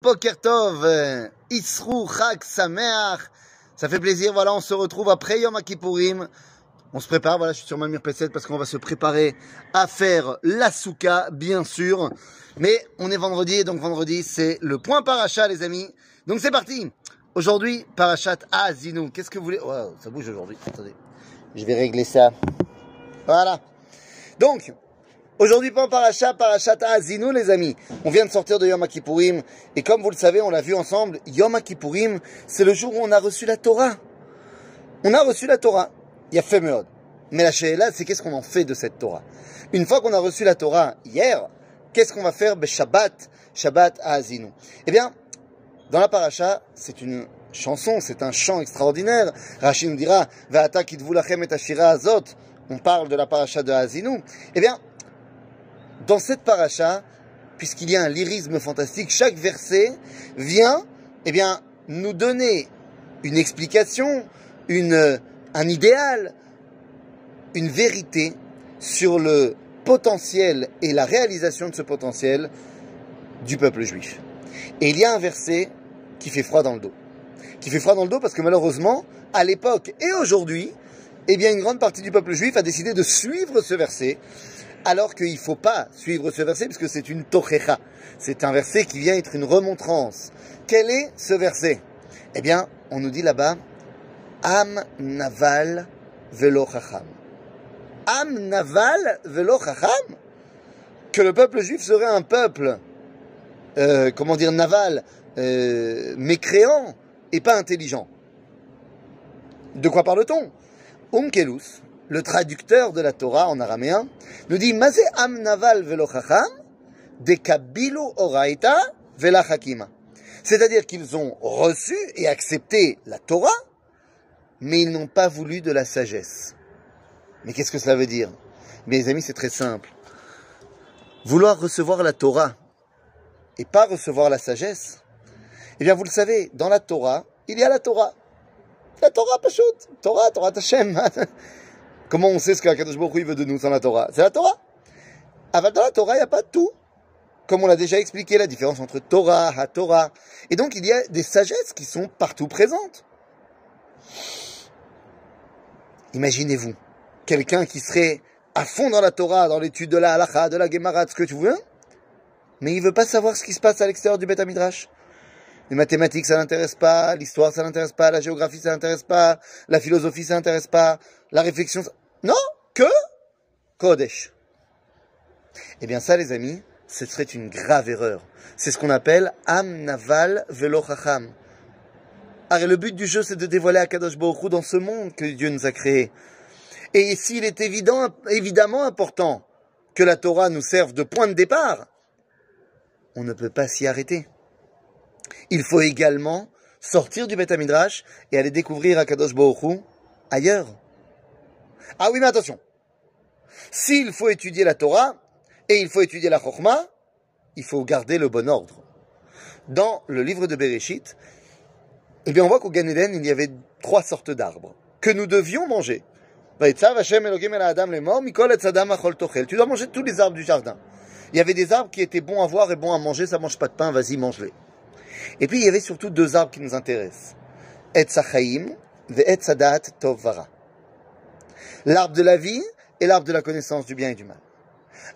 Pokertov, Isrou, Chag, Sameach. Ça fait plaisir, voilà, on se retrouve après Yom Kippourim. On se prépare, voilà, je suis sur ma P7 parce qu'on va se préparer à faire la souka, bien sûr. Mais on est vendredi, donc vendredi, c'est le point parachat, les amis. Donc c'est parti. Aujourd'hui, parachat Azinou. Qu'est-ce que vous voulez? Wow, ça bouge aujourd'hui. Attendez. Je vais régler ça. Voilà. Donc, Aujourd'hui, pas Parachat, Parachat Azinu, les amis. On vient de sortir de Yom Kippourim. Et comme vous le savez, on l'a vu ensemble, Yom Kippourim, c'est le jour où on a reçu la Torah. On a reçu la Torah. Il y a fait Mais la Sheila, c'est qu'est-ce qu'on en fait de cette Torah? Une fois qu'on a reçu la Torah hier, qu'est-ce qu'on va faire Shabbat, Shabbat Azinu. Eh bien, dans la Paracha, c'est une chanson, c'est un chant extraordinaire. Rachid nous dira, Va'ata lachem et ashira azot. On parle de la Paracha de Azinu. Eh bien, dans cette paracha, puisqu'il y a un lyrisme fantastique, chaque verset vient eh nous donner une explication, un idéal, une vérité sur le potentiel et la réalisation de ce potentiel du peuple juif. Et il y a un verset qui fait froid dans le dos. Qui fait froid dans le dos parce que malheureusement, à l'époque et aujourd'hui, eh une grande partie du peuple juif a décidé de suivre ce verset alors qu'il ne faut pas suivre ce verset, puisque c'est une tochecha. C'est un verset qui vient être une remontrance. Quel est ce verset? Eh bien, on nous dit là-bas, Am naval velo chacham. Am naval velo chacham? Que le peuple juif serait un peuple, euh, comment dire, naval, euh, mécréant et pas intelligent. De quoi parle-t-on? Umkelus, le traducteur de la Torah en araméen, nous dit Mazé am naval de oraita C'est-à-dire qu'ils ont reçu et accepté la Torah, mais ils n'ont pas voulu de la sagesse. Mais qu'est-ce que cela veut dire? Mes amis, c'est très simple. Vouloir recevoir la Torah et pas recevoir la sagesse, eh bien, vous le savez, dans la Torah, il y a la Torah. La Torah, pas Torah, Torah Tashem. Comment on sait ce qu'Akadosh Baruch veut de nous sans la Torah? C'est la Torah. Avant dans la Torah, il n'y a pas tout. Comme on l'a déjà expliqué, la différence entre Torah, Ha-Torah. Et donc, il y a des sagesses qui sont partout présentes. Imaginez-vous, quelqu'un qui serait à fond dans la Torah, dans l'étude de la Halacha, de la Gemara, ce que tu veux, mais il veut pas savoir ce qui se passe à l'extérieur du Beth Midrash. Les mathématiques, ça l'intéresse pas, l'histoire, ça l'intéresse pas, la géographie, ça l'intéresse pas, la philosophie, ça l'intéresse pas, la réflexion, non, que Kodesh. Eh bien ça, les amis, ce serait une grave erreur. C'est ce qu'on appelle Am Naval Velo le but du jeu, c'est de dévoiler Akadosh Baruch dans ce monde que Dieu nous a créé. Et s'il est évident, évidemment important que la Torah nous serve de point de départ, on ne peut pas s'y arrêter. Il faut également sortir du Beth Midrash et aller découvrir Akadosh Baruch ailleurs. Ah oui, mais attention. S'il faut étudier la Torah et il faut étudier la Chokhmah, il faut garder le bon ordre. Dans le livre de Bereshit, eh bien, on voit qu'au Gan il y avait trois sortes d'arbres que nous devions manger. Tu dois manger tous les arbres du jardin. Il y avait des arbres qui étaient bons à voir et bons à manger, ça mange pas de pain, vas-y, mange-les. Et puis il y avait surtout deux arbres qui nous intéressent. Et Sachaim et Tovara. L'arbre de la vie et l'arbre de la connaissance du bien et du mal.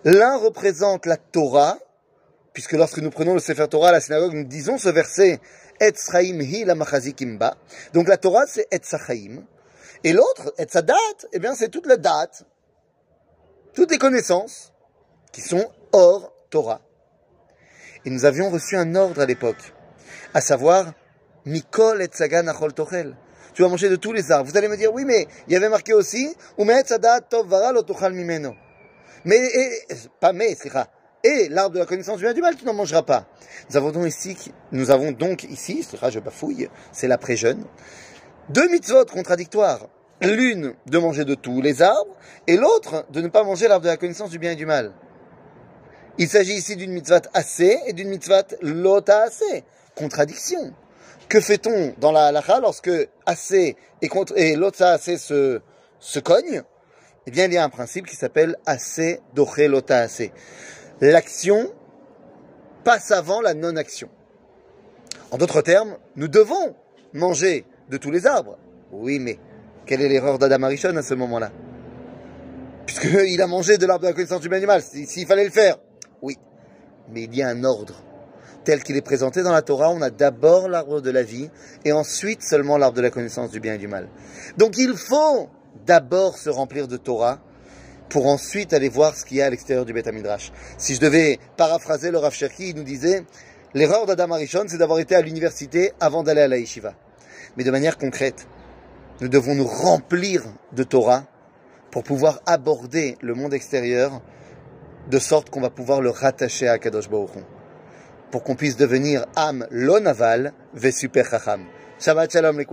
L'un représente la Torah, puisque lorsque nous prenons le Sefer Torah à la synagogue, nous disons ce verset, Et hi la Kimba. Donc la Torah, c'est Et Sachaim. Et l'autre, Et Sadat, eh bien, c'est toute la date, toutes les connaissances qui sont hors Torah. Et nous avions reçu un ordre à l'époque à savoir Mikol et Sagan Achol Tochel. Tu vas manger de tous les arbres. Vous allez me dire, oui, mais il y avait marqué aussi, Mimeno. Mais, et, pas mais, et l'arbre de la connaissance du bien du mal, tu n'en mangeras pas. Nous avons donc ici, nous avons je bafouille, c'est l'après-jeûne, deux mitzvot contradictoires. L'une de manger de tous les arbres, et l'autre de ne pas manger l'arbre de la connaissance du bien et du mal. Il s'agit ici d'une mitzvah assez et d'une mitzvah lota assez contradiction. Que fait-on dans la halakha lorsque assez et, contre, l'autre assez se, se cogne Eh bien, il y a un principe qui s'appelle assez doché lota assez. L'action passe avant la non-action. En d'autres termes, nous devons manger de tous les arbres. Oui, mais quelle est l'erreur d'Adam Arishon à ce moment-là? Puisqu'il a mangé de l'arbre de la connaissance du s'il fallait le faire. Mais il y a un ordre. Tel qu'il est présenté dans la Torah, on a d'abord l'arbre de la vie et ensuite seulement l'arbre de la connaissance du bien et du mal. Donc il faut d'abord se remplir de Torah pour ensuite aller voir ce qu'il y a à l'extérieur du Beth Midrash. Si je devais paraphraser le Rav il nous disait l'erreur d'Adam Arishon, c'est d'avoir été à l'université avant d'aller à la yeshiva. Mais de manière concrète, nous devons nous remplir de Torah pour pouvoir aborder le monde extérieur de sorte qu'on va pouvoir le rattacher à Kadosh Baruch pour qu'on puisse devenir âme lonaval ve super. Shabbat shalom les